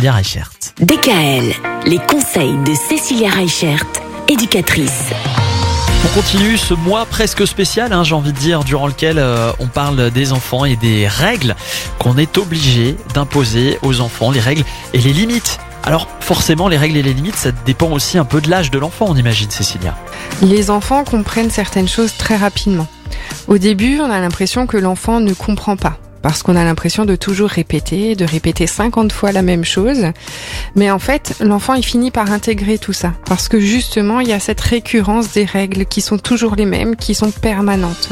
Cécilia Reichert. DKL, les conseils de Cécilia Reichert, éducatrice. On continue ce mois presque spécial, hein, j'ai envie de dire, durant lequel euh, on parle des enfants et des règles qu'on est obligé d'imposer aux enfants, les règles et les limites. Alors forcément, les règles et les limites, ça dépend aussi un peu de l'âge de l'enfant, on imagine, Cécilia. Les enfants comprennent certaines choses très rapidement. Au début, on a l'impression que l'enfant ne comprend pas parce qu'on a l'impression de toujours répéter, de répéter 50 fois la même chose. Mais en fait, l'enfant, il finit par intégrer tout ça. Parce que justement, il y a cette récurrence des règles qui sont toujours les mêmes, qui sont permanentes.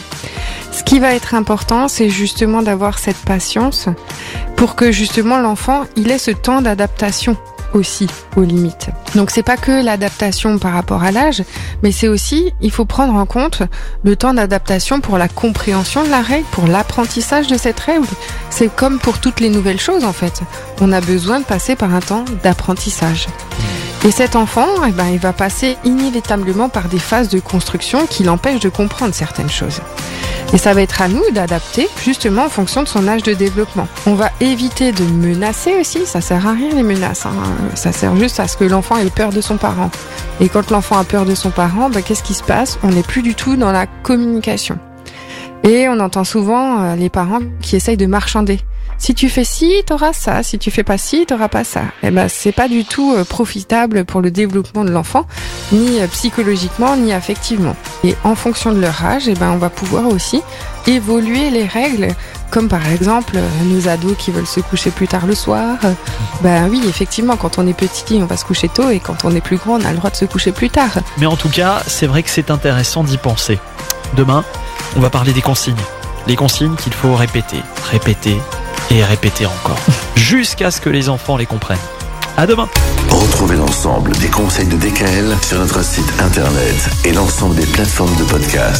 Ce qui va être important, c'est justement d'avoir cette patience pour que justement l'enfant, il ait ce temps d'adaptation aussi aux limites. Donc c'est pas que l'adaptation par rapport à l'âge, mais c'est aussi il faut prendre en compte le temps d'adaptation pour la compréhension de la règle, pour l'apprentissage de cette règle. C'est comme pour toutes les nouvelles choses en fait. On a besoin de passer par un temps d'apprentissage. Et cet enfant, eh ben, il va passer inévitablement par des phases de construction qui l'empêchent de comprendre certaines choses. Et ça va être à nous d'adapter justement en fonction de son âge de développement. On va éviter de menacer aussi, ça sert à rien les menaces. Hein. Ça sert juste à ce que l'enfant ait peur de son parent. Et quand l'enfant a peur de son parent, ben, qu'est-ce qui se passe? On n'est plus du tout dans la communication. Et on entend souvent euh, les parents qui essayent de marchander. Si tu fais ci, t'auras ça. Si tu fais pas ci, t'auras pas ça. Eh ben, c'est pas du tout euh, profitable pour le développement de l'enfant, ni euh, psychologiquement, ni affectivement. Et en fonction de leur âge, eh ben, on va pouvoir aussi évoluer les règles, comme par exemple nos ados qui veulent se coucher plus tard le soir. Ben oui, effectivement, quand on est petit, on va se coucher tôt, et quand on est plus grand, on a le droit de se coucher plus tard. Mais en tout cas, c'est vrai que c'est intéressant d'y penser. Demain, on va parler des consignes. Les consignes qu'il faut répéter, répéter et répéter encore. Jusqu'à ce que les enfants les comprennent. À demain Retrouvez l'ensemble des conseils de DKL sur notre site internet et l'ensemble des plateformes de podcast.